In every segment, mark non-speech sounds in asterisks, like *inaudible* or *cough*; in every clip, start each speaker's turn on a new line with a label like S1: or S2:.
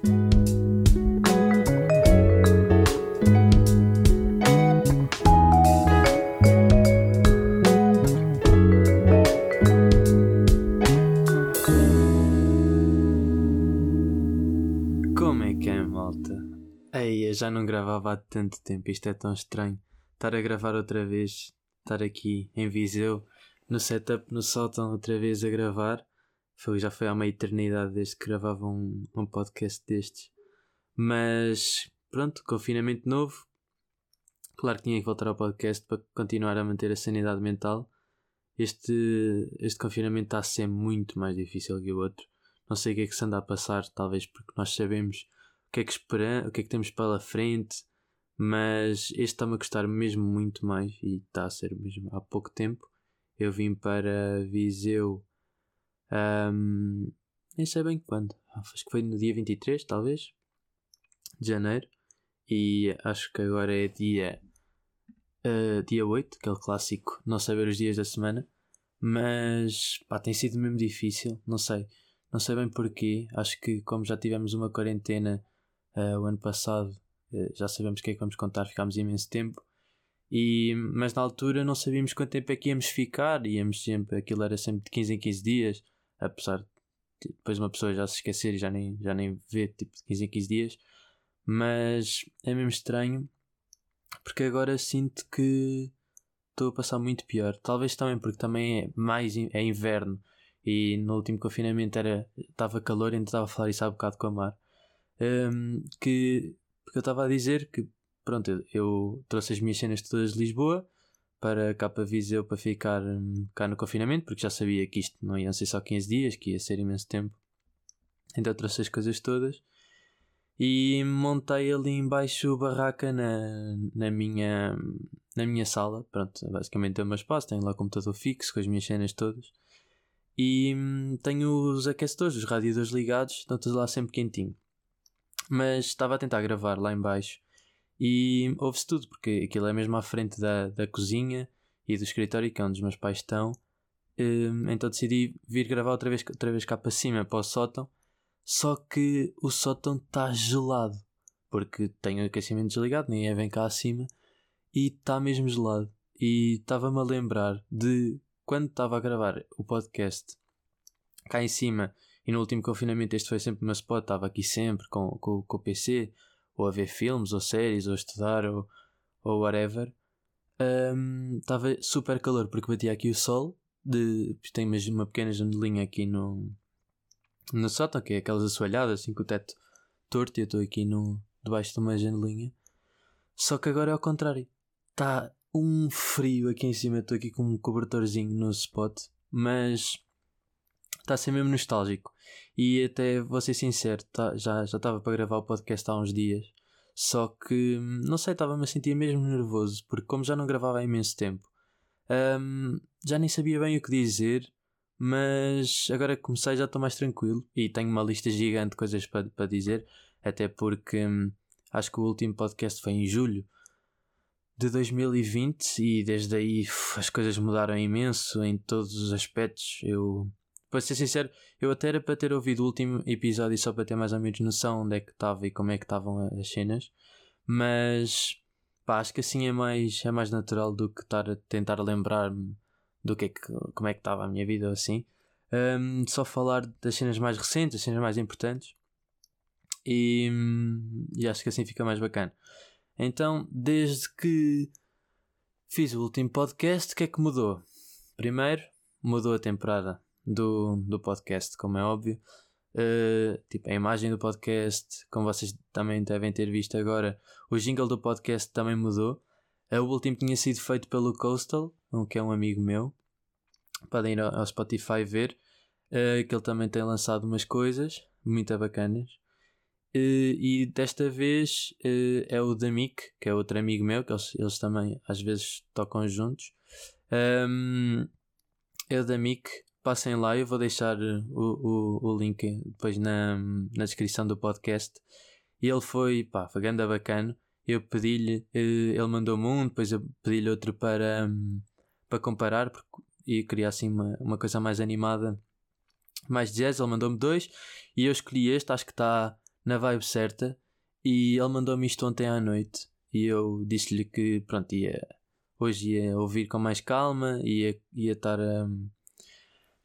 S1: Como é que é, malta? Ei, já não gravava há tanto tempo, isto é tão estranho. Estar a gravar outra vez, estar aqui em Viseu, no setup, no sótão, outra vez a gravar. Foi, já foi há uma eternidade desde que gravava um, um podcast destes. Mas, pronto, confinamento novo. Claro que tinha que voltar ao podcast para continuar a manter a sanidade mental. Este, este confinamento está a ser muito mais difícil que o outro. Não sei o que é que se anda a passar, talvez porque nós sabemos o que é que esperamos, o que é que temos pela frente, mas este está-me a gostar mesmo muito mais e está a ser mesmo há pouco tempo. Eu vim para Viseu, um, nem sei bem quando, acho que foi no dia 23, talvez, de janeiro, e acho que agora é dia, uh, dia 8, aquele clássico, não saber os dias da semana, mas pá, tem sido mesmo difícil, não sei. Não sei bem porquê, acho que como já tivemos uma quarentena uh, o ano passado, uh, já sabemos o que é que vamos contar, ficámos imenso tempo. E, mas na altura não sabíamos quanto tempo é que íamos ficar, íamos sempre, aquilo era sempre de 15 em 15 dias, apesar de depois uma pessoa já se esquecer e já nem, já nem vê tipo de 15 em 15 dias, mas é mesmo estranho porque agora sinto que estou a passar muito pior. Talvez também porque também é mais é inverno e no último confinamento era estava calor, ainda estava a falar isso há bocado com a Mar. Um, que porque eu estava a dizer que pronto, eu, eu, trouxe as minhas cenas todas de Lisboa para cá para Viseu para ficar um, cá no confinamento, porque já sabia que isto não ia ser só 15 dias, que ia ser imenso tempo. Então trouxe as coisas todas e montei ali embaixo barraca na, na minha na minha sala. Pronto, basicamente é o meu espaço, tenho lá o computador fixo com as minhas cenas todas. E hum, tenho os aquecedores, os radiadores ligados, estão lá sempre quentinho. Mas estava a tentar gravar lá embaixo e ouve-se tudo, porque aquilo é mesmo à frente da, da cozinha e do escritório, que é onde os meus pais estão. Um, então decidi vir gravar outra vez, outra vez cá para cima, para o sótão. Só que o sótão está gelado, porque tenho o aquecimento desligado, nem é bem cá acima, e está mesmo gelado. E estava-me a lembrar de quando estava a gravar o podcast cá em cima e no último confinamento este foi sempre o meu spot, estava aqui sempre com, com, com o PC, ou a ver filmes, ou séries, ou estudar, ou, ou whatever. Estava um, super calor porque batia aqui o sol. De, tem uma pequena janelinha aqui no, no sótão, que é aquelas assoalhadas, assim com o teto torto, e eu estou aqui no, debaixo de uma janelinha. Só que agora é ao contrário. Está um frio aqui em cima. Estou aqui com um cobertorzinho no spot, mas está a ser mesmo nostálgico. E até vou ser sincero, tá, já estava para gravar o podcast há uns dias, só que não sei, estava-me a sentir mesmo nervoso, porque como já não gravava há imenso tempo, um, já nem sabia bem o que dizer. Mas agora que comecei já estou mais tranquilo e tenho uma lista gigante de coisas para, para dizer, até porque hum, acho que o último podcast foi em julho de 2020 e desde aí uf, as coisas mudaram imenso em todos os aspectos. Eu, para ser sincero, eu até era para ter ouvido o último episódio só para ter mais ou menos noção onde é que estava e como é que estavam as cenas, mas pá, acho que assim é mais, é mais natural do que estar a tentar lembrar-me do que é que, como é que estava a minha vida ou assim. Um, só falar das cenas mais recentes, as cenas mais importantes. E, e acho que assim fica mais bacana. Então, desde que fiz o último podcast, o que é que mudou? Primeiro, mudou a temporada do, do podcast, como é óbvio. Uh, tipo, a imagem do podcast, como vocês também devem ter visto agora, o jingle do podcast também mudou. O último tinha sido feito pelo Coastal, que é um amigo meu. Podem ir ao, ao Spotify ver, uh, que ele também tem lançado umas coisas muito bacanas. Uh, e desta vez uh, é o Damik, que é outro amigo meu, que eles, eles também às vezes tocam juntos. Um, é o Damik, passem lá, eu vou deixar o, o, o link depois na, na descrição do podcast. E ele foi, pá, foi grande bacana. Eu pedi-lhe, uh, ele mandou-me um, depois eu pedi-lhe outro para, um, para comparar, porque, queria assim uma, uma coisa mais animada, mais jazz. Ele mandou-me dois e eu escolhi este, acho que está na vibe certa e ele mandou-me isto ontem à noite e eu disse-lhe que pronto, ia, hoje ia ouvir com mais calma, ia, ia estar a,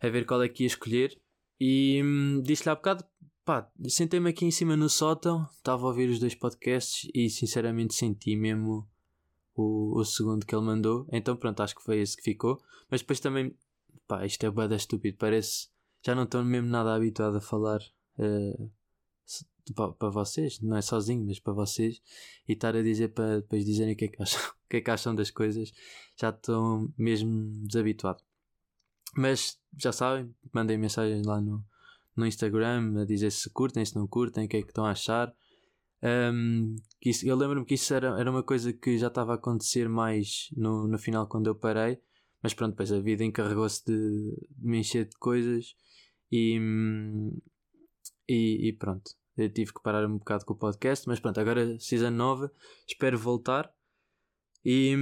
S1: a ver qual é que ia escolher. E hum, disse-lhe há bocado, pá, sentei-me aqui em cima no sótão, estava a ouvir os dois podcasts e sinceramente senti mesmo o, o segundo que ele mandou, então pronto, acho que foi esse que ficou, mas depois também, pá, isto é bada estúpido, parece, já não estou mesmo nada habituado a falar uh, para vocês, não é sozinho, mas para vocês, e estar a dizer para depois dizerem o que é que acham, *laughs* o que é que acham das coisas, já estou mesmo desabituado. Mas já sabem, mandem mensagens lá no, no Instagram a dizer se curtem, se não curtem, o que é que estão a achar. Um, isso, eu lembro-me que isso era, era uma coisa que já estava a acontecer mais no, no final quando eu parei, mas pronto, depois a vida encarregou-se de, de me encher de coisas e, e, e pronto. Eu tive que parar um bocado com o podcast, mas pronto, agora season nova, espero voltar e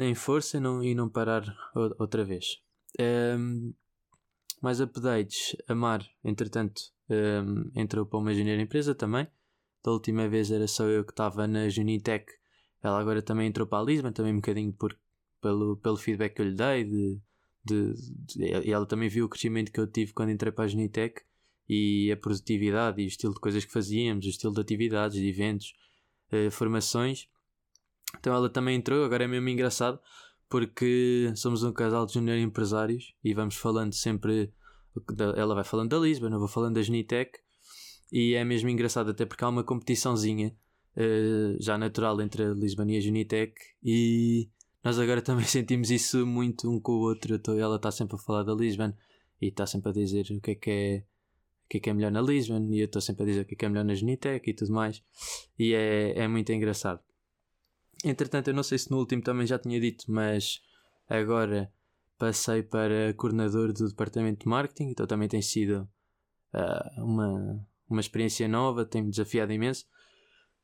S1: em força não, e não parar outra vez. Um, mais updates, a Mar, entretanto, um, entrou para uma engenheira empresa também. Da última vez era só eu que estava na Junitec, ela agora também entrou para a Lisbon, também um bocadinho por, pelo, pelo feedback que eu lhe dei. De, de, de, ela também viu o crescimento que eu tive quando entrei para a Junitec e a produtividade e o estilo de coisas que fazíamos, o estilo de atividades, de eventos, uh, formações. Então ela também entrou, agora é mesmo engraçado porque somos um casal de junior empresários e vamos falando sempre. Ela vai falando da Lisbon, eu vou falando da Genitec e é mesmo engraçado, até porque há uma competiçãozinha uh, já natural entre a Lisbon e a Genitec e nós agora também *laughs* sentimos isso muito um com o outro. Ela está sempre a falar da Lisbon e está sempre a dizer o que é que é o que é é melhor na Lisbon e eu estou sempre a dizer o que é que é melhor na Genitec e tudo mais e é, é muito engraçado. Entretanto, eu não sei se no último também já tinha dito, mas agora passei para coordenador do departamento de marketing, então também tem sido uh, uma, uma experiência nova, tem-me desafiado imenso.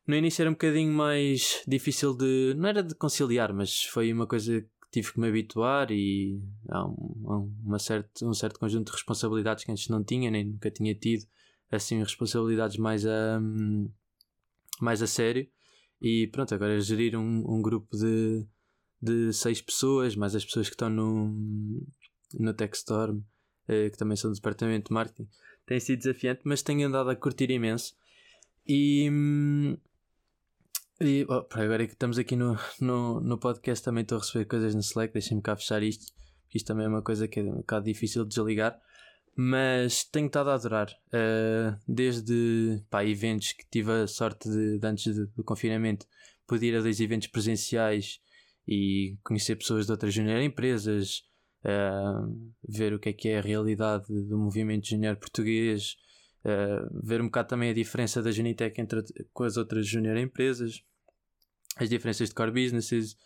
S1: No início era um bocadinho mais difícil de. não era de conciliar, mas foi uma coisa que tive que me habituar e há um, uma certo, um certo conjunto de responsabilidades que antes não tinha, nem nunca tinha tido, assim, responsabilidades mais a, mais a sério. E pronto, agora é gerir um, um grupo de, de seis pessoas, mais as pessoas que estão no, no Techstorm, eh, que também são do departamento de marketing, tem sido desafiante, mas tenho andado a curtir imenso. E, e oh, agora que estamos aqui no, no, no podcast, também estou a receber coisas no Slack, deixem-me cá fechar isto, isto também é uma coisa que é um bocado difícil de desligar mas tenho estado a adorar. Uh, desde pá, eventos que tive a sorte de, de antes do confinamento, poder ir a dois eventos presenciais e conhecer pessoas de outras junior empresas, uh, ver o que é que é a realidade do movimento junior português, uh, ver um bocado também a diferença da Junitec entre com as outras junior empresas, as diferenças de core businesses.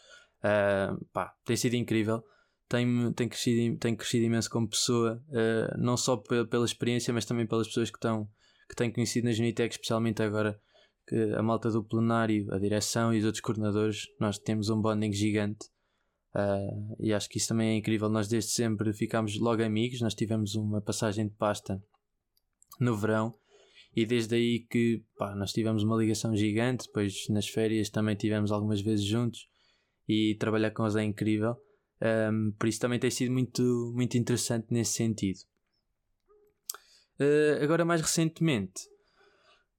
S1: pá, tem sido incrível tem, tem, crescido, tem crescido imenso como pessoa, uh, não só pela experiência, mas também pelas pessoas que, estão, que têm conhecido na Genitec, especialmente agora que a malta do plenário, a direção e os outros coordenadores, nós temos um bonding gigante. Uh, e acho que isso também é incrível. Nós desde sempre ficámos logo amigos. Nós tivemos uma passagem de pasta no verão e desde aí que pá, nós tivemos uma ligação gigante. Depois nas férias também tivemos algumas vezes juntos e trabalhar com eles é incrível. Um, por isso também tem sido muito, muito interessante nesse sentido. Uh, agora, mais recentemente,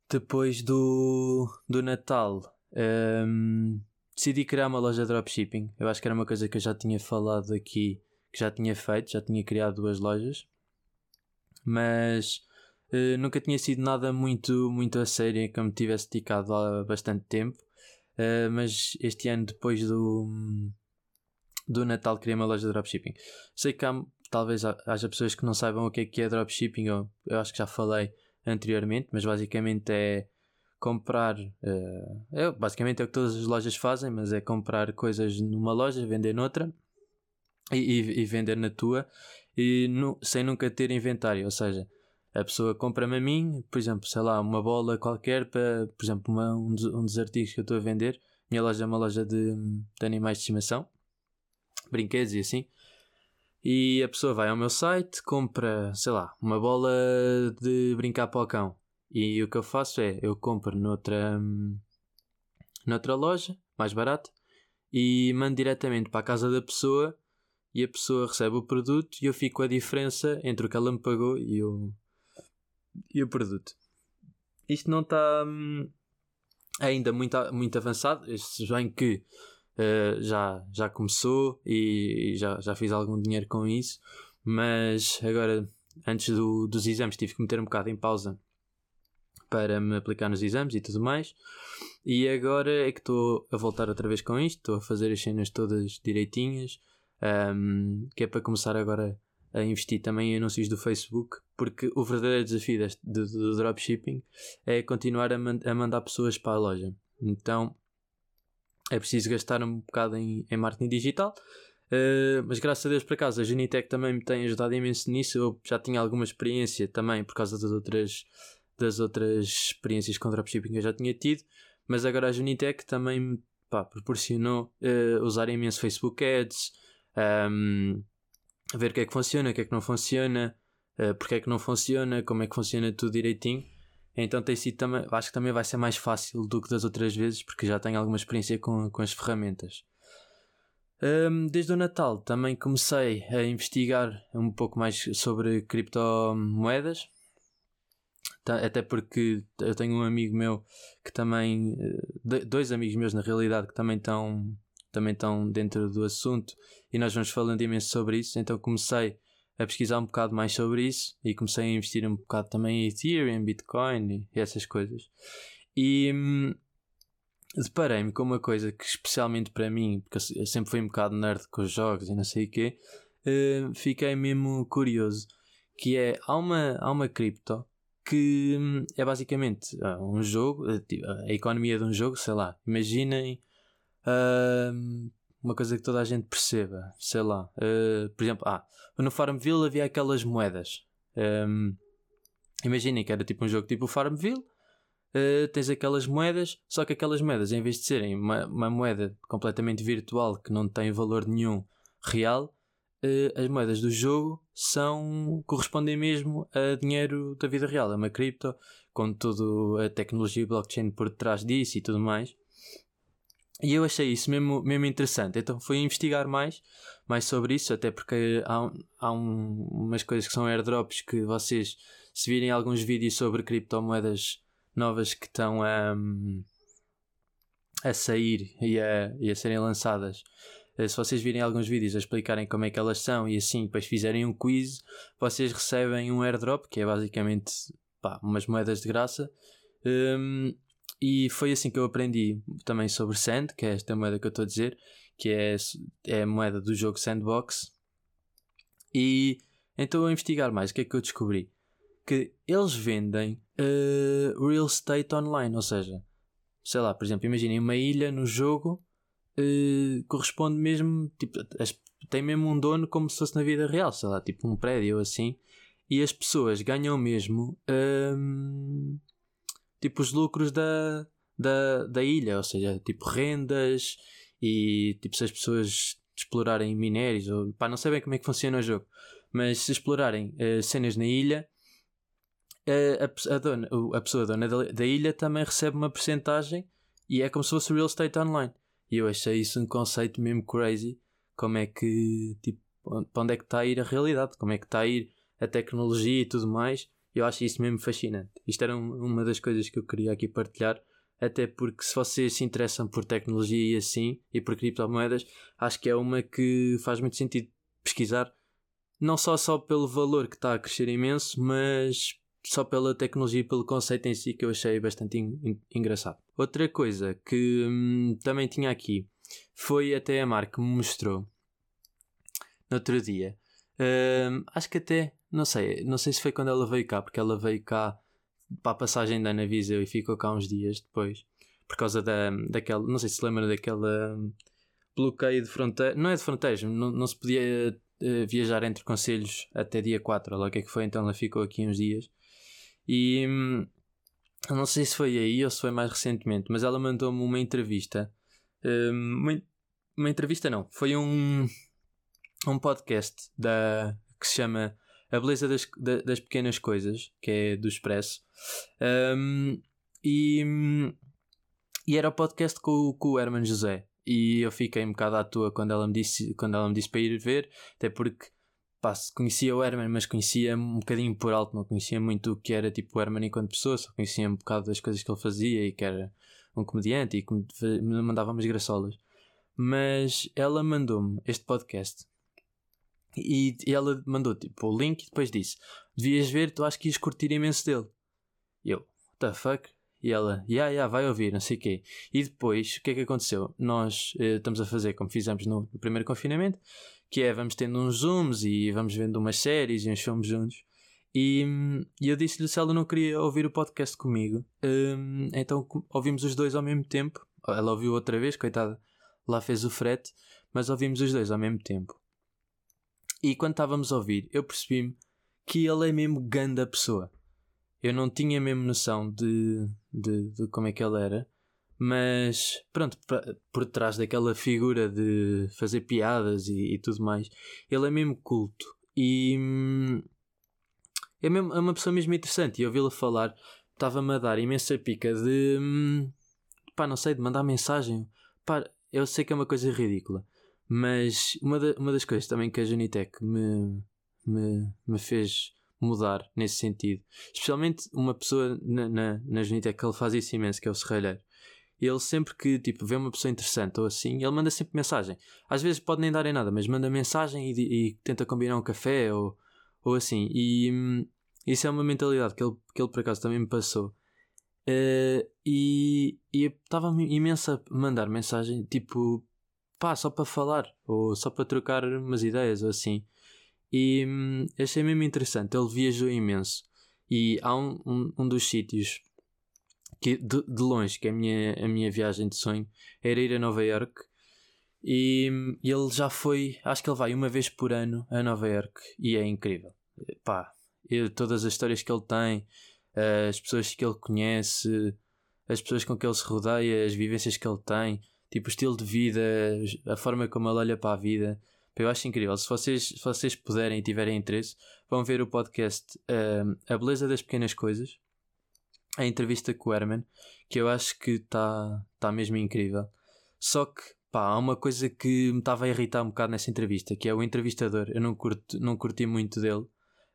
S1: depois do, do Natal, um, decidi criar uma loja de dropshipping. Eu acho que era uma coisa que eu já tinha falado aqui, que já tinha feito, já tinha criado duas lojas, mas uh, nunca tinha sido nada muito, muito a sério que eu me tivesse dedicado há bastante tempo. Uh, mas este ano, depois do do Natal criei uma loja de dropshipping. Sei que há, talvez haja pessoas que não saibam o que é que é dropshipping, ou eu acho que já falei anteriormente, mas basicamente é comprar. Uh, é, basicamente é o que todas as lojas fazem, mas é comprar coisas numa loja, vender noutra e, e, e vender na tua e no, sem nunca ter inventário. Ou seja, a pessoa compra-me a mim, por exemplo, sei lá, uma bola qualquer para, por exemplo, uma, um, dos, um dos artigos que eu estou a vender. Minha loja é uma loja de, de animais de estimação brinquedos e assim. E a pessoa vai ao meu site, compra, sei lá, uma bola de brincar para o cão. E o que eu faço é, eu compro noutra, noutra loja, mais barato, e mando diretamente para a casa da pessoa e a pessoa recebe o produto e eu fico a diferença entre o que ela me pagou e o, e o produto. Isto não está hum, ainda muito, muito avançado, se bem que uh, já, já começou e, já, já fiz algum dinheiro com isso, mas agora, antes do, dos exames, tive que meter um bocado em pausa para me aplicar nos exames e tudo mais. E agora é que estou a voltar outra vez com isto, estou a fazer as cenas todas direitinhas, um, que é para começar agora a investir também em anúncios do Facebook, porque o verdadeiro desafio deste, do, do dropshipping é continuar a, man a, mandar pessoas para a loja. Então é preciso gastar um bocado em, em marketing digital. Uh, mas graças a Deus, por acaso, a Genitec também me tem ajudado imenso nisso. Eu já tinha alguma experiência também por causa das outras, das outras experiências com dropshipping que eu já tinha tido. Mas agora a Genitec também me pá, proporcionou uh, usar imenso Facebook Ads, um, ver o que é que funciona, o que é que não funciona, uh, porque é que não funciona, como é que funciona tudo direitinho. Então tem sido também, acho que também vai ser mais fácil do que das outras vezes, porque já tenho alguma experiência com, com as ferramentas. Um, desde o Natal também comecei a investigar um pouco mais sobre criptomoedas. Até porque eu tenho um amigo meu que também, eh, dois amigos meus na realidade, que também estão também estão dentro do assunto e nós vamos falando imenso sobre isso. Então comecei a pesquisar um bocado mais sobre isso e comecei a investir um bocado também em Ethereum, Bitcoin e essas coisas. E hum, deparei-me com uma coisa que, especialmente para mim, porque eu sempre fui um bocado nerd com os jogos e não sei o quê, uh, fiquei mesmo curioso. Que é, há uma, há uma cripto que hum, é basicamente uh, um jogo, uh, a economia de um jogo, sei lá, imaginem uh, uma coisa que toda a gente perceba, sei lá, uh, por exemplo, ah, no Farmville havia aquelas moedas. Um, imaginem que era tipo um jogo tipo o Farmville, uh, tens aquelas moedas, só que aquelas moedas, em vez de serem uma, uma moeda completamente virtual que não tem valor nenhum real, uh, as moedas do jogo são correspondem mesmo a dinheiro da vida real, é uma cripto, com toda a tecnologia blockchain por detrás disso e tudo mais. E eu achei isso mesmo, mesmo interessante. Então fui investigar mais, mais sobre isso, até porque há, há um, umas coisas que são airdrops que vocês, se virem alguns vídeos sobre criptomoedas novas que estão a, a sair e a, e a serem lançadas, eh, se vocês virem alguns vídeos a explicarem como é que elas são e assim depois fizerem um quiz, vocês recebem um airdrop, que é basicamente pá, umas moedas de graça. Um, e foi assim que eu aprendi também sobre Sand, que é esta moeda que eu estou a dizer, que é, é a moeda do jogo Sandbox. E então a investigar mais, o que é que eu descobri? Que eles vendem uh, real estate online, ou seja, sei lá, por exemplo, imaginem uma ilha no jogo uh, corresponde mesmo, tipo, as, tem mesmo um dono como se fosse na vida real, sei lá, tipo um prédio ou assim, e as pessoas ganham mesmo. Uh, tipo os lucros da, da, da ilha, ou seja, tipo rendas e tipo se as pessoas explorarem minérios ou pá, não sei bem como é que funciona o jogo, mas se explorarem uh, cenas na ilha, uh, a, a, dona, a pessoa dona da, da ilha também recebe uma percentagem e é como se fosse real estate online. E eu achei isso um conceito mesmo crazy. Como é que, tipo, para onde é que está a ir a realidade? Como é que está a ir a tecnologia e tudo mais? Eu acho isso mesmo fascinante. Isto era um, uma das coisas que eu queria aqui partilhar, até porque se vocês se interessam por tecnologia e assim, e por criptomoedas, acho que é uma que faz muito sentido pesquisar, não só, só pelo valor que está a crescer imenso, mas só pela tecnologia e pelo conceito em si que eu achei bastante engraçado. Outra coisa que hum, também tinha aqui foi até a Mar que me mostrou no outro dia. Hum, acho que até não sei, não sei se foi quando ela veio cá, porque ela veio cá para a passagem da Ana Viseu e ficou cá uns dias depois, por causa da, daquela, não sei se lembra daquela hum, bloqueio de fronteira, não é de fronteiras, não, não se podia uh, viajar entre conselhos até dia 4, lá o que é que foi, então ela ficou aqui uns dias. E hum, não sei se foi aí ou se foi mais recentemente, mas ela mandou-me uma entrevista, hum, uma, uma entrevista não, foi um, um podcast da, que se chama A Beleza das, das Pequenas Coisas, que é do Expresso. Um, e, e era o podcast com, com o Herman José. E eu fiquei um bocado à toa quando ela me disse, quando ela me disse para ir ver, até porque pá, conhecia o Herman, mas conhecia um bocadinho por alto, não conhecia muito o que era tipo o Herman enquanto pessoa, só conhecia um bocado das coisas que ele fazia e que era um comediante e que me mandava umas graçolas. Mas ela mandou-me este podcast e, e ela mandou tipo o link e depois disse: Devias ver, tu acho que ias curtir imenso dele. E eu, what the fuck? E ela, yeah, yeah, vai ouvir, não sei o quê. E depois, o que é que aconteceu? Nós eh, estamos a fazer como fizemos no, no, primeiro confinamento, que é vamos tendo uns zooms e vamos vendo umas séries e uns filmes juntos. E, e eu disse-lhe se ela não queria ouvir o podcast comigo. Um, então ouvimos os dois ao mesmo tempo. Ela ouviu outra vez, coitada, lá fez o frete, mas ouvimos os dois ao mesmo tempo. E quando estávamos a ouvir, eu percebi-me que ele é mesmo ganda pessoa. Eu não tinha mesmo noção de, de, de como é que ele era, mas pronto, por trás daquela figura de fazer piadas e, e tudo mais, ele é mesmo culto e hum, é, mesmo, é uma pessoa mesmo interessante. E ouvi-la falar estava-me a dar imensa pica de hum, pá, não sei, de mandar mensagem. Pá, eu sei que é uma coisa ridícula, mas uma, uma das coisas também que a Junitec me, me, me fez mudar nesse sentido. Especialmente uma pessoa na, na, na Genitec que ele faz isso imenso, que é o Serralheiro. Ele sempre que tipo, vê uma pessoa interessante ou assim, ele manda sempre mensagem. Às vezes pode nem dar em nada, mas manda mensagem e, e tenta combinar um café ou, ou assim. E hum, isso é uma mentalidade que ele, que ele por acaso também me passou. Uh, e estava imenso a mandar mensagem tipo pá, só para falar ou só para trocar umas ideias ou assim. E hum, achei mesmo interessante. Ele viajou imenso. E há um, um, um dos sítios que, de, de, longe, que é a minha, a minha viagem de sonho, era ir a Nova York. E, hum, ele já foi, acho que ele vai uma vez por ano a Nova York e é incrível. Pá, eu, todas as histórias que ele tem, as pessoas que ele conhece, as pessoas com que ele se rodeia, as vivências que ele tem, tipo o estilo de vida, a forma como ele olha para a vida. Eu acho incrível. Se vocês, se vocês puderem e tiverem interesse, vão ver o podcast uh, A Beleza das Pequenas Coisas, a entrevista com o Herman, que eu acho que está tá mesmo incrível. Só que, pá, há uma coisa que me estava a irritar um bocado nessa entrevista, que é o entrevistador. Eu não, curto, não curti muito dele.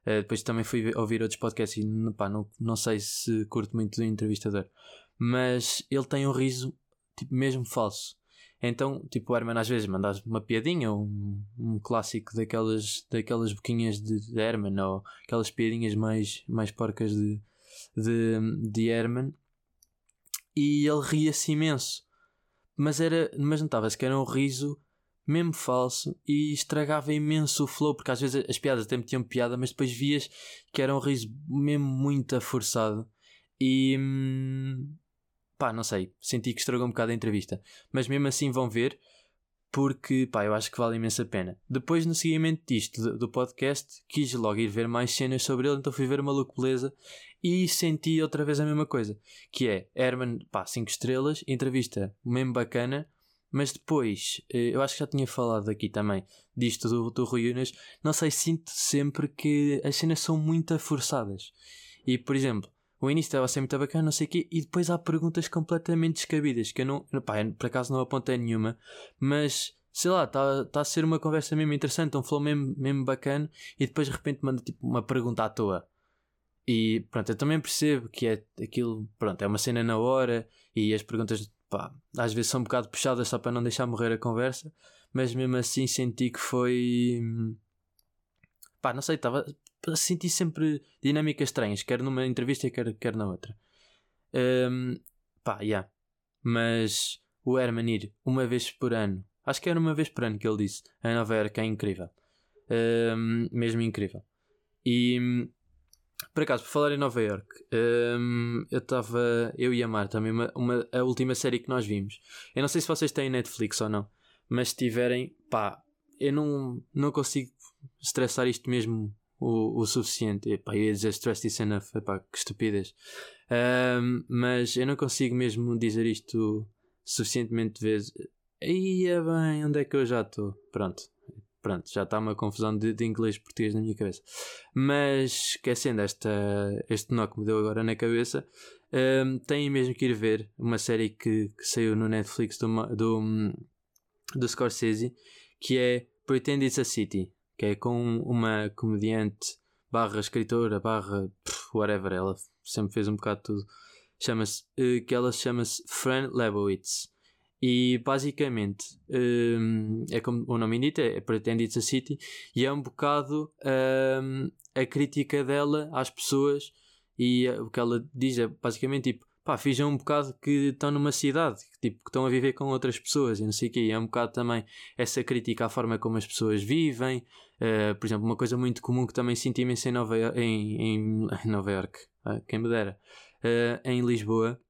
S1: Uh, depois também fui ouvir outros podcasts e pá, não, não sei se curto muito do entrevistador. Mas ele tem um riso tipo, mesmo falso. Então, tipo, o Herman às vezes manda uma piadinha, um, um clássico daquelas, daquelas boquinhas de, de Herman, ou aquelas piadinhas mais, mais porcas de, de, de Herman, e ele ria-se imenso. Mas, era, mas notava-se que era um riso mesmo falso e estragava imenso o flow, porque às vezes as piadas até metiam piada, mas depois vias que era um riso mesmo muito forçado. E, hum, pá, não sei, senti que estragou um bocado a entrevista. Mas mesmo assim vão ver, porque pá, eu acho que vale imensa pena. Depois, no seguimento disto, do, podcast, quis logo ir ver mais cenas sobre ele, então fui ver Maluco Beleza e senti outra vez a mesma coisa, que é Herman, pá, 5 estrelas, entrevista mesmo bacana, mas depois, eh, eu acho que já tinha falado aqui também disto do, do Rui Unas, não sei, sinto sempre que as cenas são muito forçadas. E, por exemplo, o início estava a ser muito bacana, não sei o quê, e depois há perguntas completamente descabidas que eu não, pá, por acaso não apontei nenhuma, mas sei lá, está tá a ser uma conversa mesmo interessante, um flow mesmo, mesmo bacana, e depois de repente manda tipo uma pergunta à toa. E pronto, eu também percebo que é aquilo, pronto, é uma cena na hora e as perguntas, pá, às vezes são um bocado puxadas só para não deixar morrer a conversa, mas mesmo assim senti que foi. pá, não sei, estava senti sempre dinâmicas estranhas, quer numa entrevista, quer, quer na outra. Um, pá, yeah. Mas o Herman ir uma vez por ano, acho que era uma vez por ano que ele disse, a Nova York é incrível. Um, mesmo incrível. E por acaso, por falar em Nova York, um, eu estava, eu e a Mar também, uma, uma, a última série que nós vimos. Eu não sei se vocês têm Netflix ou não, mas se tiverem, pá, eu não, não consigo estressar isto mesmo o, o suficiente. Epá, ia dizer stressed enough, epá, que estupidez. Um, mas eu não consigo mesmo dizer isto suficientemente vezes. Aí é bem, onde é que eu já estou? Pronto, pronto, já está uma confusão de, de inglês e português na minha cabeça. Mas esquecendo esta, este nó que me deu agora na cabeça, um, têm mesmo que ir ver uma série que, que saiu no Netflix do, do, do Scorsese que é Pretend It's a City, que é com uma comediante barra escritora barra whatever, ela sempre fez um bocado de tudo. Chama-se, uh, que ela chama-se Fran Lebowitz. E basicamente um, é como o nome indica, é Pretend It's a City, e é um bocado um, a crítica dela às pessoas. E o que ela diz é basicamente tipo: pá, fijam um bocado que estão numa cidade, que, tipo, que estão a viver com outras pessoas e não sei o quê. E é um bocado também essa crítica à forma como as pessoas vivem. Uh, por exemplo, uma coisa muito comum que também senti imenso em Nova em, em, *laughs* Nova York, uh, quem me dera, uh, em Lisboa,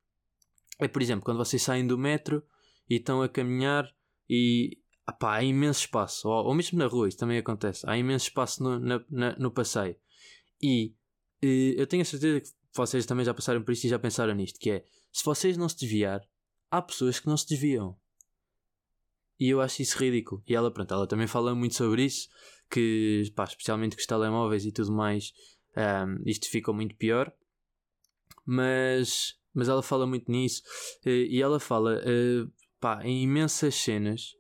S1: é por exemplo, quando vocês saem do metro e estão a caminhar e há imenso espaço, ou, ou, mesmo na rua, isso também acontece, há imenso espaço no, na, na, no passeio. E eu tenho a certeza que vocês também já passaram por isso e já pensaram nisto, que é se vocês não se desviar, há pessoas que não se desviam. E eu acho isso ridículo. E ela, pronto, ela também fala muito sobre isso, que, pá, especialmente com os telemóveis e tudo mais, um, isto ficou muito pior. Mas, mas ela fala muito nisso. E ela fala, uh, pá, em imensas cenas,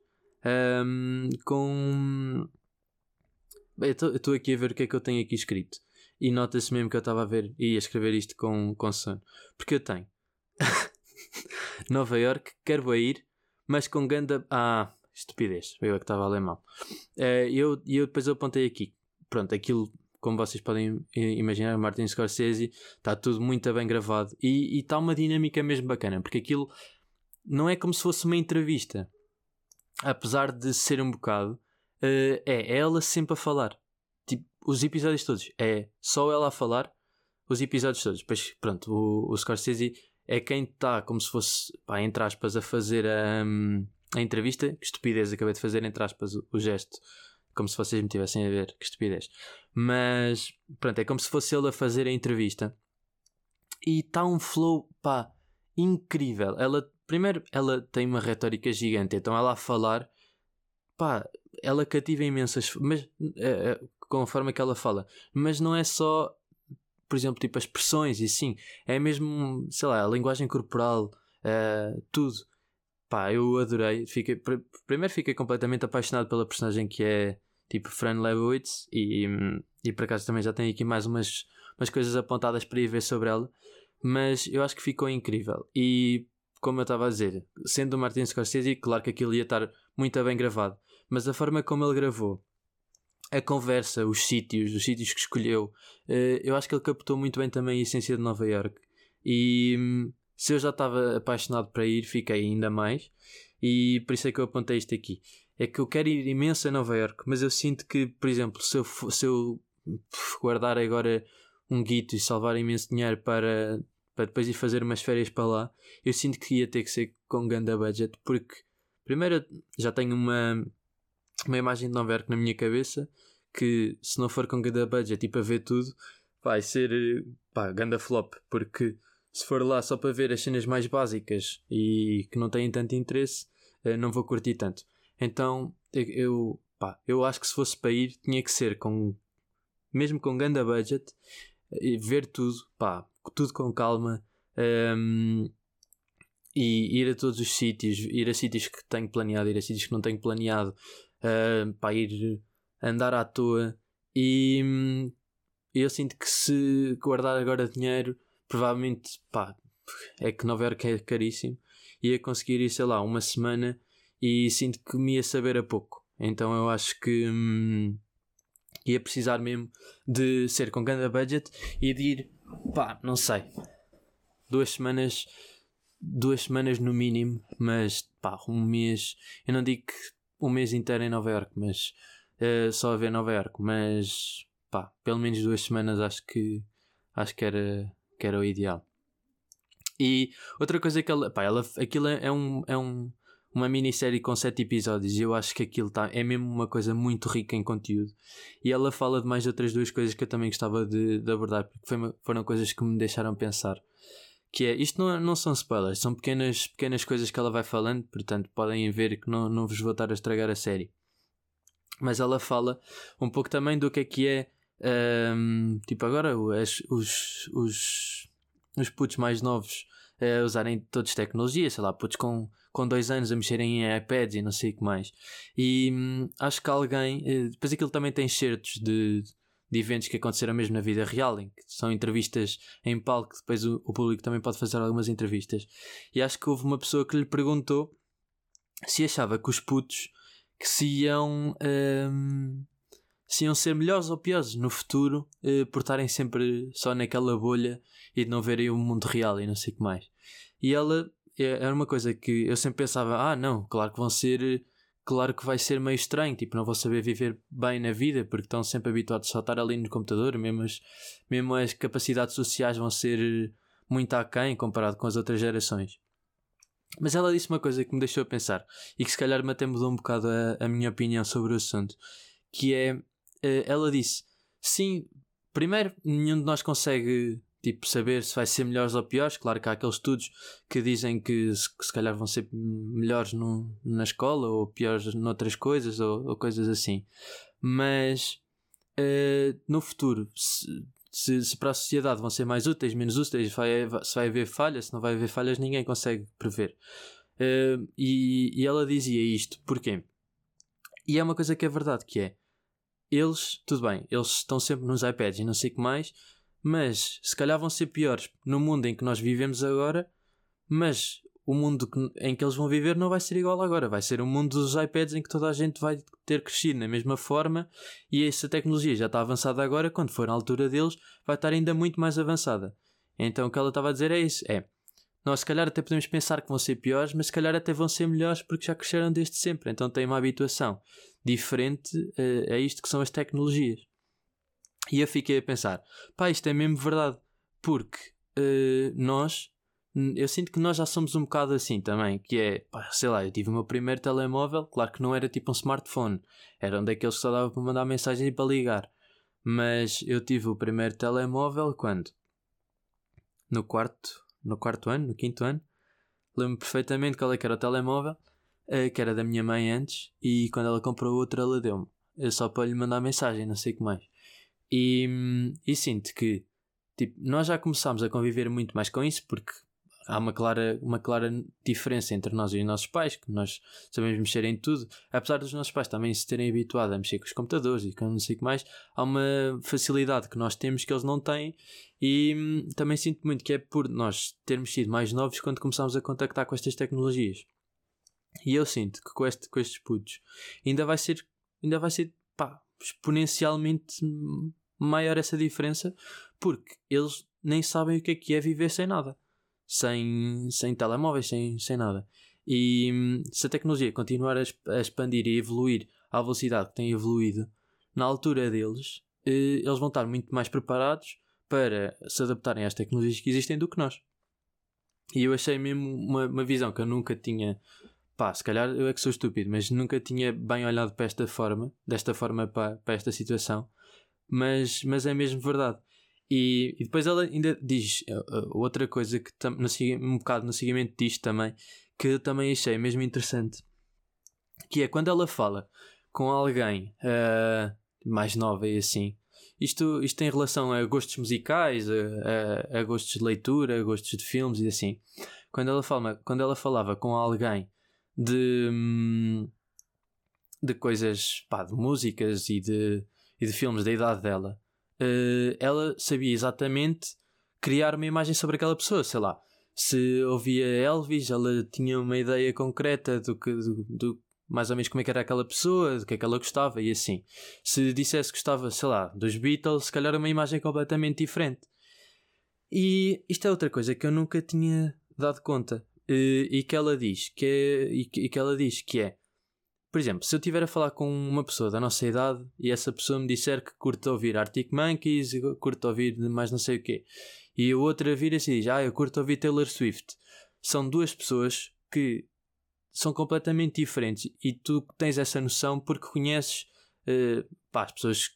S1: um, com... Estou aqui a ver o que é que eu tenho aqui escrito. E nota-se mesmo que eu estava a ver e a escrever isto com, com sono. Porque eu tenho *laughs* Nova York, quero ir, mas com ganda. Ah, estupidez. Eu é que estava a ler mal. Uh, eu, eu depois apontei aqui. Pronto, aquilo, como vocês podem imaginar, Martin Scorsese está tudo muito bem gravado e está uma dinâmica mesmo bacana, porque aquilo não é como se fosse uma entrevista. Apesar de ser um bocado, uh, é ela sempre a falar os episódios todos é só ela a falar, os episódios todos. Depois, pronto, o, o Scorsese é quem está, como se fosse, pá, entre aspas, a fazer a, a entrevista. Que estupidez, acabei de fazer, entre aspas, o, o gesto. Como se vocês me tivessem a ver, que estupidez. Mas, pronto, é como se fosse ele a fazer a entrevista. E está um flow, pá, incrível. Ela, primeiro, ela tem uma retórica gigante, então ela a falar, pá, ela cativa imensas. Mas uh, com a forma que ela fala. Mas não é só, por exemplo, tipo as expressões e sim, é mesmo, sei lá, a linguagem corporal, uh, tudo. Pá, eu adorei. Fiquei, pr primeiro fiquei completamente apaixonado pela personagem que é tipo Fran Lebowitz e, e por acaso também já tenho aqui mais umas, umas coisas apontadas para ir ver sobre ela. Mas eu acho que ficou incrível. E como eu estava a dizer, sendo o Martin Scorsese, claro que aquilo ia estar muito bem gravado. Mas a forma como ele gravou a conversa, os sítios, os sítios que escolheu, uh, eu acho que ele captou muito bem também a essência de Nova York. E se eu já estava apaixonado para ir, fiquei ainda mais. E por isso é que eu apontei isto aqui. É que eu quero ir imenso a Nova York, mas eu sinto que, por exemplo, se eu, se eu guardar agora um guito e salvar imenso dinheiro para, para depois ir fazer umas férias para lá, eu sinto que ia ter que ser com ganda budget, porque primeiro já tenho uma uma imagem de Nova York na minha cabeça que se não for com ganda budget e para ver tudo vai ser pá, ganda flop porque se for lá só para ver as cenas mais básicas e que não têm tanto interesse eh, não vou curtir tanto então eu, pá, eu acho que se fosse para ir tinha que ser com mesmo com ganda budget ver tudo pá, tudo com calma um, ehm, e ir a todos os sítios, ir a sítios que tenho planeado, ir a sítios que não tenho planeado, uh, para ir andar à toa. E hum, eu sinto que se guardar agora dinheiro, provavelmente pá, é que Nova York é caríssimo. Ia conseguir ir, sei lá, uma semana e sinto que me ia saber a pouco. Então eu acho que hum, ia precisar mesmo de ser com grande budget e de ir, pá, não sei, duas semanas, duas semanas no mínimo, mas pá, um mês. Eu não digo que um mês inteiro em Nova York, mas uh, só a ver Nova York, mas pá, pelo menos duas semanas acho que acho que era, que era o ideal. E outra coisa que ela, pá, ela aquilo é, é um, é um, uma minissérie com sete episódios e eu acho que aquilo tá, é mesmo uma coisa muito rica em conteúdo. E ela fala de mais outras duas coisas que eu também gostava de, de abordar, porque foi, foram coisas que me deixaram pensar que é, isto não, é, não são spoilers, são pequenas, pequenas coisas que ela vai falando, portanto podem ver que não, não vos vou estar a estragar a série. mas ela fala um pouco também do que é que é um, tipo agora os, os, os, os putos mais novos uh, usarem todos tecnologia, sei lá, putos com, com dois anos a mexerem em iPads e não sei o que mais. E hum, acho que alguém, uh, depois aquilo também tem certos de, de eventos que aconteceram mesmo na vida real, em que são entrevistas em palco, depois o, o público também pode fazer algumas entrevistas. E acho que houve uma pessoa que lhe perguntou se achava que os putos que se iam, um, se iam ser melhores ou piores no futuro uh, por estarem sempre só naquela bolha e de não verem o mundo real e não sei o que mais. E ela é, era uma coisa que eu sempre pensava: ah, não, claro que vão ser. Claro que vai ser meio estranho, tipo, não vão saber viver bem na vida porque estão sempre habituados a estar ali no computador, mesmo as, mesmo as capacidades sociais vão ser muito aquém comparado com as outras gerações. Mas ela disse uma coisa que me deixou a pensar e que se calhar me até mudou um bocado a, a minha opinião sobre o assunto. Que é, eh, ela disse, sim, primeiro nenhum de nós consegue tipo, saber se vai ser melhores ou piores. Claro que há aqueles estudos que dizem que se, se calhar vão ser melhores no, na escola ou piores noutras coisas ou, ou coisas assim. Mas uh, no futuro, se, se, se, para a sociedade vão ser mais úteis, menos úteis, vai, se vai haver falhas, se não vai haver falhas, ninguém consegue prever. Uh, e, e ela dizia isto, porquê? E é uma coisa que é verdade, que é eles, tudo bem, eles estão sempre nos iPads e não sei o que mais, mas se calhar vão ser piores no mundo em que nós vivemos agora, mas o mundo em que eles vão viver não vai ser igual agora, vai ser o mundo dos iPads em que toda a gente vai ter crescido na mesma forma e essa tecnologia já está avançada agora, quando for na altura deles, vai estar ainda muito mais avançada. Então o que ela estava a dizer é isso: é nós se calhar até podemos pensar que vão ser piores, mas se calhar até vão ser melhores porque já cresceram desde sempre, então têm uma habituação diferente uh, a isto que são as tecnologias. E eu fiquei a pensar, pá, isto é mesmo verdade, porque uh, nós eu sinto que nós já somos um bocado assim também, que é, pá, sei lá, eu tive o meu primeiro telemóvel, claro que não era tipo um smartphone, era um daqueles que só dava para mandar mensagem e para ligar. Mas eu tive o primeiro telemóvel quando? No quarto, no quarto ano, no quinto ano. Lembro-me perfeitamente qual é que era o telemóvel, eh, que era da minha mãe antes, e quando ela comprou outro ela deu-me. Só para lhe mandar mensagem, não sei o que mais. E, hum, e sinto que tipo, nós já começámos a conviver muito mais com isso, porque há uma clara, uma clara diferença entre nós e os nossos pais, que nós sabemos mexer em tudo. Apesar dos nossos pais também se terem habituado a mexer com os computadores e com não sei o que mais, há uma facilidade que nós temos que eles não têm. E hum, também sinto muito que é por nós termos sido mais novos quando começamos a contactar com estas tecnologias. E eu sinto que com, este, com estes putos ainda vai ser, ainda vai ser pá, exponencialmente maior essa diferença, porque eles nem sabem o que é que é viver sem nada sem, sem telemóveis, sem, sem nada. E hum, se a tecnologia continuar a, expandir e evoluir à velocidade que tem evoluído, na altura deles, eh, eles vão estar muito mais preparados para se adaptarem às tecnologias que existem do que nós. E eu achei mesmo uma, uma visão que eu nunca tinha. Pá, se calhar eu é que sou estúpido, mas nunca tinha bem olhado para esta forma, desta forma para, para esta situação. Mas, mas é mesmo verdade. E, e, depois ela ainda diz uh, outra coisa que no, um bocado no seguimento disto também, que também achei mesmo interessante, que é quando ela fala com alguém uh, mais nova e assim, isto, isto tem relação a gostos musicais, a, a, a, gostos de leitura, a gostos de filmes e assim. Quando ela, fala, quando ela falava com alguém de, hum, de coisas, pá, de músicas e de, e de filmes da idade dela, uh, ela sabia exatamente criar uma imagem sobre aquela pessoa, sei lá. Se ouvia Elvis, ela tinha uma ideia concreta do que do, do, mais ou menos como é que era aquela pessoa, do que é que ela gostava e assim. Se dissesse que gostava, sei lá, dos Beatles, se calhar uma imagem completamente diferente. E isto é outra coisa que eu nunca tinha dado conta. Uh, e que ela diz que é, e que, e que ela diz que é por exemplo, se eu estiver a falar com uma pessoa da nossa idade e essa pessoa me disser que curte ouvir Arctic Monkeys, curte ouvir mais não sei o quê, e a outra vira-se e diz, ah, eu curto ouvir Taylor Swift, são duas pessoas que são completamente diferentes e tu tens essa noção porque conheces uh, pá, as pessoas,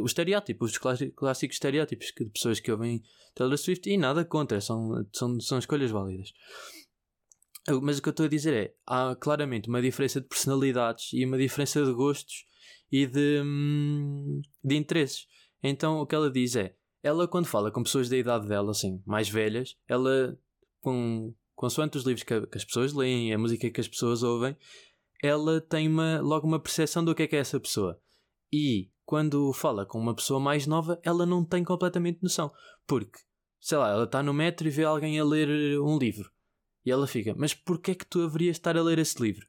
S1: os estereótipos, os clássicos estereótipos de pessoas que ouvem Taylor Swift e nada contra, são, são, são escolhas válidas. Mas o que eu estou a dizer é: há claramente uma diferença de personalidades e uma diferença de gostos e de, hum, de interesses. Então o que ela diz é: ela, quando fala com pessoas da idade dela, assim, mais velhas, ela, com, consoante os livros que, que as pessoas leem, a música que as pessoas ouvem, ela tem uma, logo uma percepção do que é que é essa pessoa. E quando fala com uma pessoa mais nova, ela não tem completamente noção. Porque, sei lá, ela está no metro e vê alguém a ler um livro. E ela fica, mas porquê é que tu haverias estar a ler esse livro?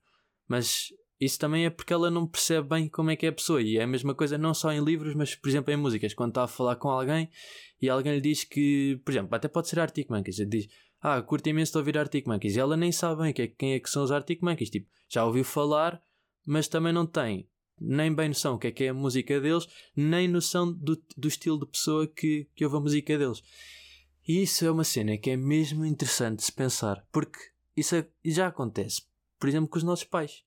S1: Mas isso também é porque ela não percebe bem como é que é a pessoa. E é a mesma coisa não só em livros, mas por exemplo em músicas. Quando está a falar com alguém e alguém lhe diz que, por exemplo, até pode ser Arctic Monkeys. Ele diz, ah, curto imenso de ouvir Arctic Monkeys. E ela nem sabe bem quem é que são os Arctic Monkeys. Tipo, já ouviu falar, mas também não tem nem bem noção o que é que é a música deles, nem noção do, do estilo de pessoa que, que ouve a música deles. E isso é uma cena que é mesmo interessante se pensar, porque isso é, já acontece, por exemplo, com os nossos pais.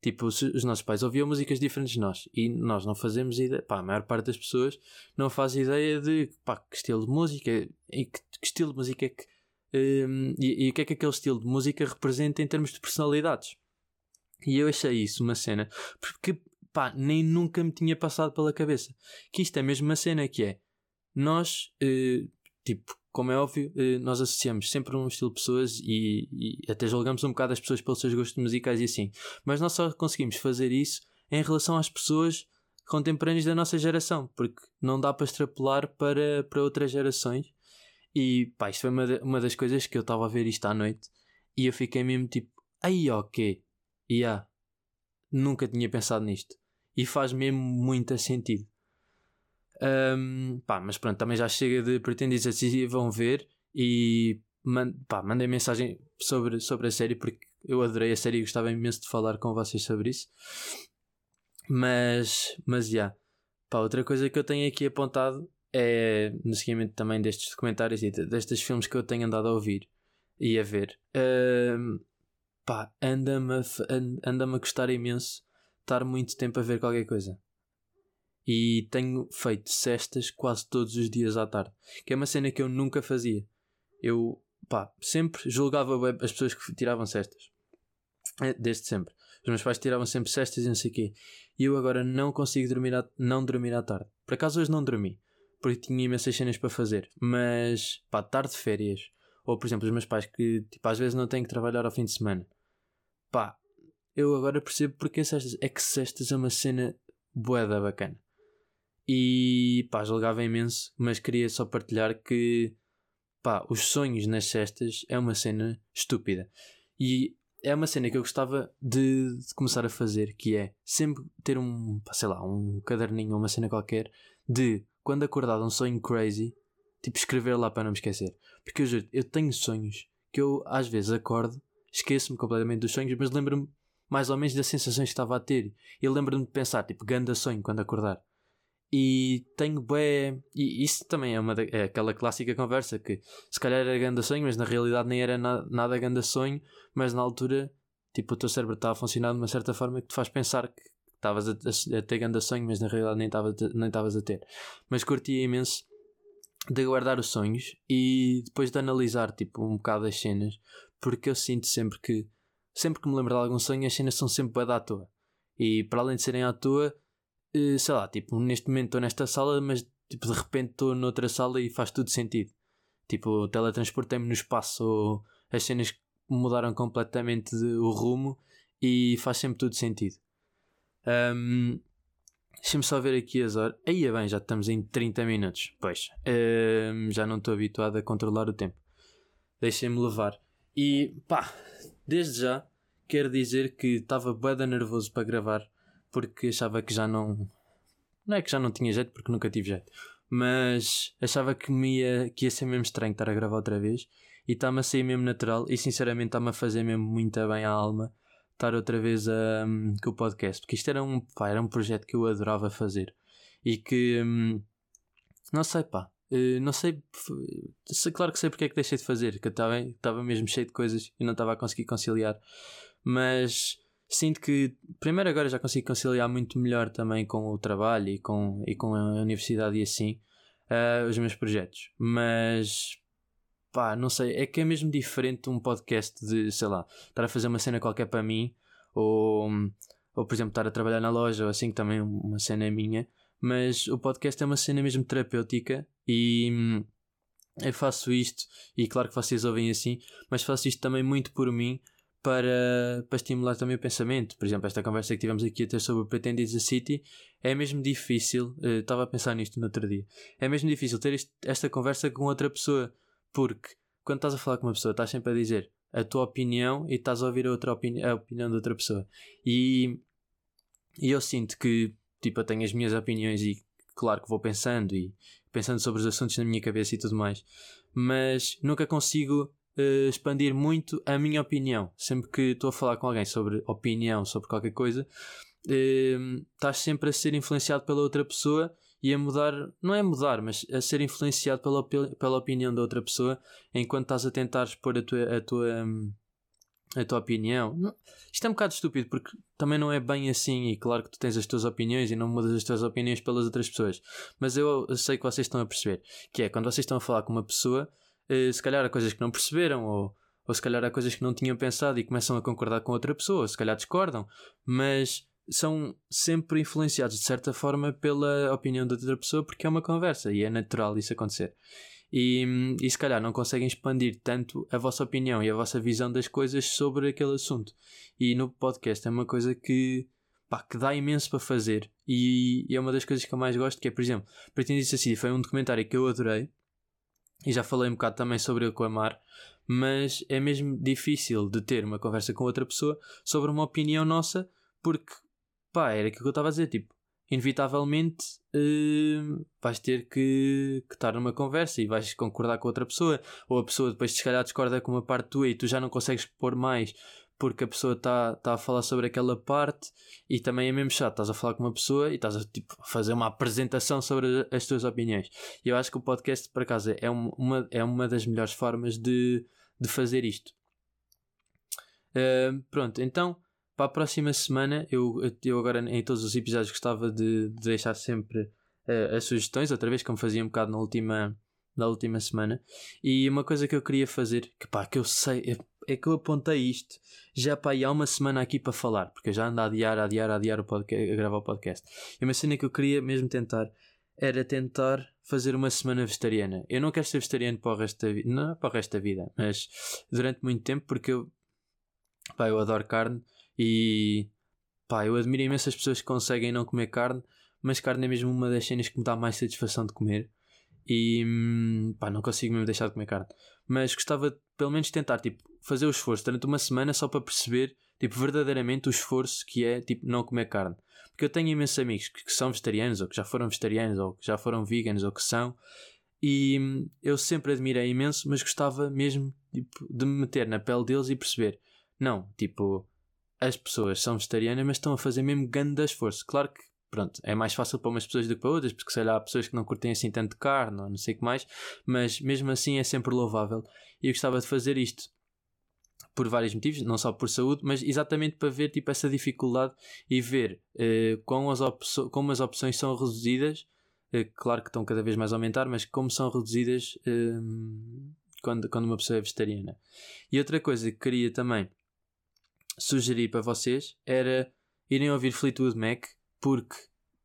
S1: Tipo, os, os nossos pais ouviam músicas diferentes de nós e nós não fazemos ideia, pá, a maior parte das pessoas não faz ideia de pá, que estilo de música e que, que estilo de música é que. Um, e, e o que é que aquele estilo de música representa em termos de personalidades. E eu achei isso uma cena, porque pá, nem nunca me tinha passado pela cabeça. Que isto é mesmo uma cena que é, nós, uh, tipo, como é óbvio, uh, nós associamos sempre um estilo de pessoas e, e, até julgamos um bocado as pessoas pelos seus gostos musicais e assim. Mas nós só conseguimos fazer isso em relação às pessoas contemporâneas da nossa geração, porque não dá para extrapolar para, para outras gerações. E pá, isto foi uma, uma das coisas que eu estava a ver isto à noite e eu fiquei mesmo tipo, aí ok, e yeah, nunca tinha pensado nisto e faz mesmo muito sentido. Um, pá, mas pronto, também já chega de pretendidos assim vão ver e man, pá, mandei mensagem sobre, sobre a série porque eu adorei a série e gostava imenso de falar com vocês sobre isso. Mas, mas já, yeah. pá, outra coisa que eu tenho aqui apontado é no seguimento também destes documentários e destes filmes que eu tenho andado a ouvir e a ver. Um, pá, anda-me a, anda a gostar imenso estar muito tempo a ver qualquer coisa. E tenho feito cestas quase todos os dias à tarde, que é uma cena que eu nunca fazia. Eu, pá, sempre julgava as pessoas que tiravam cestas. É, desde sempre. Os meus pais tiravam sempre cestas e não sei o quê. E eu agora não consigo dormir à, não dormir à tarde. Por acaso hoje não dormi, porque tinha imensas cenas para fazer. Mas, pá, tarde de férias. Ou, por exemplo, os meus pais que, tipo, às vezes não têm que trabalhar ao fim de semana. Pá, eu agora percebo porque cestas. É que cestas é uma cena boeda bacana. E pá, julgava imenso, mas queria só partilhar que pá, os sonhos nas cestas é uma cena estúpida. E é uma cena que eu gostava de, de começar a fazer, que é sempre ter um, sei lá, um caderninho ou uma cena qualquer de quando acordar um sonho crazy, tipo escrever lá para não me esquecer. Porque eu juro, eu tenho sonhos que eu às vezes acordo, esqueço-me completamente dos sonhos, mas lembro-me mais ou menos das sensações que estava a ter. Eu lembro-me de pensar, tipo, ganda sonho quando acordar. E tenho bué. E isso também é, uma da... é aquela clássica conversa que se calhar era ganda sonho, mas na realidade nem era na... nada ganda sonho, mas na altura, tipo, o teu cérebro estava a funcionar de uma certa forma que te faz pensar que estavas a, a, ter ganda sonho, mas na realidade nem estavas a ter. Mas curtia imenso de guardar os sonhos e depois de analisar, tipo, um bocado as cenas, porque eu sinto sempre que sempre que me lembro de algum sonho, as cenas são sempre bem à toa. E para além de serem à toa, sei lá, tipo, neste momento estou nesta sala, mas tipo, de repente estou noutra sala e faz tudo sentido. Tipo, teletransportei-me no espaço, ou as cenas mudaram completamente o rumo e faz sempre tudo sentido. Um, Deixa-me só ver aqui as horas. Aí é bem, já estamos em 30 minutos. Pois, um, já não estou habituado a controlar o tempo. Deixem-me levar. E pá, desde já quero dizer que estava bem nervoso para gravar porque achava que já não. Não é que já não tinha jeito, porque nunca tive jeito, mas achava que, me ia, que ia ser mesmo estranho estar a gravar outra vez e está-me a sair mesmo natural e sinceramente está-me a fazer mesmo muito bem à alma estar outra vez a, um, com o podcast, porque isto era um, pá, era um projeto que eu adorava fazer e que um, não sei pá, Uh, não sei, sei, claro que sei porque é que deixei de fazer, que eu estava mesmo cheio de coisas e não estava a conseguir conciliar. Mas sinto que, primeiro, agora já consigo conciliar muito melhor também com o trabalho e com, e com a universidade e assim, uh, os meus projetos. Mas pá, não sei, é que é mesmo diferente um podcast de, sei lá, estar a fazer uma cena qualquer para mim ou, ou por exemplo estar a trabalhar na loja, ou assim, que também é uma cena minha, mas o podcast é uma cena mesmo terapêutica e hum, eu faço isto, e claro que vocês ouvem assim, mas faço isto também muito por mim para, para estimular também o pensamento. Por exemplo, esta conversa que tivemos aqui até sobre o Pretenders a City é mesmo difícil. Uh, estava a pensar nisto no outro dia. É mesmo difícil ter esta conversa com outra pessoa, porque quando estás a falar com uma pessoa, estás sempre a dizer a tua opinião e estás a ouvir a, outra opini a opinião de outra pessoa. E, e eu sinto que tipo, eu tenho as minhas opiniões e claro que vou pensando e pensando sobre os assuntos na minha cabeça e tudo mais, mas nunca consigo uh, expandir muito a minha opinião. Sempre que estou a falar com alguém sobre opinião, sobre qualquer coisa, uh, estás sempre a ser influenciado pela outra pessoa e a mudar, não é mudar, mas a ser influenciado pela, pela opinião da outra pessoa enquanto estás a tentar expor a tua, a tua, a tua opinião. Isto é um bocado estúpido porque também não é bem assim. E claro que tu tens as tuas opiniões e não mudas as tuas opiniões pelas outras pessoas. Mas eu, eu sei que vocês estão a perceber que é quando vocês estão a falar com uma pessoa eh, se calhar há coisas que não perceberam, ou, ou se calhar há coisas que não tinham pensado e começam a concordar com outra pessoa, se calhar discordam, mas são sempre influenciados de certa forma pela opinião da outra pessoa porque é uma conversa e é natural isso acontecer. E, e se calhar não conseguem expandir tanto a vossa opinião e a vossa visão das coisas sobre aquele assunto. E no podcast é uma coisa que, pá, que dá imenso para fazer. E, e, é uma das coisas que eu mais gosto, que é, por exemplo, para quem disse assim, foi um documentário que eu adorei, e já falei um bocado também sobre eu com a Mar, mas é mesmo difícil de ter uma conversa com outra pessoa sobre uma opinião nossa, porque pá, era aquilo que eu estava a dizer, tipo, inevitavelmente uh, vais ter que, que, estar numa conversa e vais concordar com outra pessoa, ou a pessoa depois se calhar discorda com uma parte tua e tu já não consegues pôr mais porque a pessoa está tá a falar sobre aquela parte e também é mesmo chato. Estás a falar com uma pessoa e estás a tipo, fazer uma apresentação sobre as tuas opiniões. E eu acho que o podcast, por acaso, é uma, é uma das melhores formas de, de fazer isto. Uh, pronto, então para a próxima semana, eu, eu agora em todos os episódios gostava de, de deixar sempre uh, as sugestões, outra vez como fazia um bocado na última, na última semana. E uma coisa que eu queria fazer, que pá, que eu sei, é que eu apontei isto já aí há uma semana aqui para falar, porque eu já ando a adiar, a adiar, a adiar o podcast, a gravar o podcast. E uma cena que eu queria mesmo tentar era tentar fazer uma semana vegetariana. Eu não quero ser vegetariano para o resto da vida, não para o resto da vida, mas durante muito tempo, porque eu, pá, eu adoro carne e pá, eu admiro imenso as pessoas que conseguem não comer carne, mas carne é mesmo uma das cenas que me dá mais satisfação de comer. E hum, pá, não consigo mesmo deixar de comer carne. Mas gostava de, pelo menos tentar tipo, fazer o esforço durante uma semana só para perceber tipo, verdadeiramente o esforço que é tipo, não comer carne. Porque eu tenho imensos amigos que, que são vegetarianos, ou que já foram vegetarianos, ou que já foram veganos, ou que são, e hum, eu sempre admirei imenso, mas gostava mesmo tipo, de me meter na pele deles e perceber: não, tipo, as pessoas são vegetarianas, mas estão a fazer mesmo grande esforço. Claro que pronto, é mais fácil para umas pessoas do que para outras, porque sei lá, há pessoas que não curtem assim tanto carne ou não sei o que mais, mas mesmo assim é sempre louvável. E eu gostava de fazer isto por vários motivos, não só por saúde, mas exatamente para ver tipo, essa dificuldade e ver uh, como, as como as opções são reduzidas. Uh, claro que estão cada vez mais a aumentar, mas como são reduzidas uh, quando, quando uma pessoa é vegetariana. E outra coisa que queria também sugerir para vocês era irem ouvir Fleetwood Mac porque,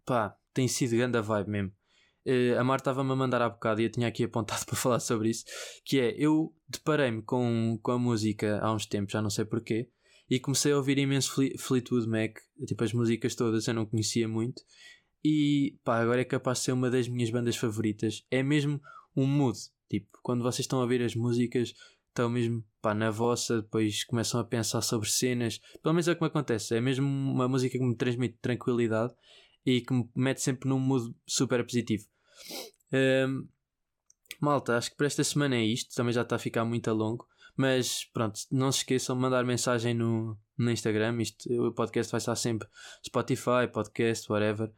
S1: pá, tem sido grande a vibe mesmo. Uh, a Mar estava-me a mandar há bocado e eu tinha aqui *laughs* apontado para falar sobre isso. Que é, eu deparei-me com, com a música há uns tempos, já não sei porquê, e comecei a ouvir imenso Fleetwood Mac, tipo as músicas todas eu não conhecia muito, e pá, agora é capaz de ser uma das minhas bandas favoritas. É mesmo um mood, tipo, quando vocês estão a ouvir as músicas, estão mesmo pá, na vossa, depois começam a pensar sobre cenas. Pelo menos é o que me acontece. É mesmo uma música que me transmite tranquilidade e que me mete sempre num mood super positivo. Um, malta, acho que para esta semana é isto. Também já está a ficar muito a longo. Mas pronto, não se esqueçam de mandar mensagem no, no Instagram. Isto, o podcast vai estar sempre Spotify, podcast, whatever.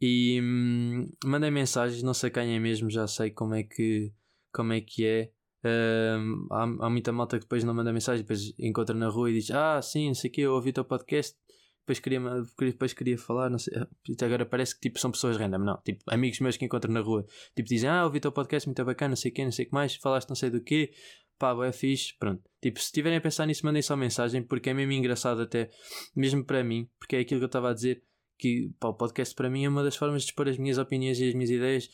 S1: E hum, mandem mensagens, não sei quem é mesmo, já sei como é que, como é, que é. Uh, há, há, muita malta que depois não manda mensagem, depois encontra na rua e diz: Ah, sim, não sei o que, eu ouvi o teu podcast. Depois queria, depois queria falar, não sei. Agora parece que tipo, são pessoas random, não. Tipo, amigos meus que encontro na rua, tipo, dizem: Ah, ouvi o teu podcast, muito bacana, não sei o que, não sei o que mais, falaste não sei do que. pá, é fixe, pronto. Tipo, se estiverem a pensar nisso, mandem só mensagem, porque é mesmo engraçado até, mesmo para mim, porque é aquilo que eu estava a dizer, que pá, o podcast para mim é uma das formas de expor as minhas opiniões e as minhas ideias.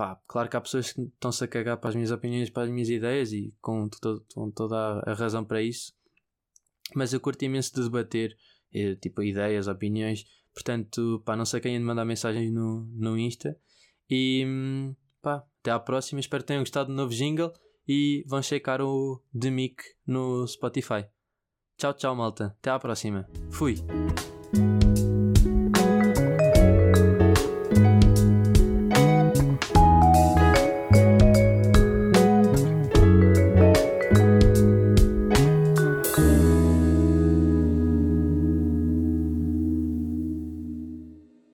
S1: Pá, claro que há pessoas que estão-se a cagar para as minhas opiniões, para as minhas ideias e com, todo, com toda a razão para isso. Mas eu curto imenso de debater, eh, tipo, ideias, opiniões. Portanto, pá, não sei quem de mandar mensagens no, no Insta. E hum, pá, até à próxima. Espero que tenham gostado do novo jingle e vão checar o The Mic no Spotify. Tchau, tchau, malta. Até à próxima. Fui.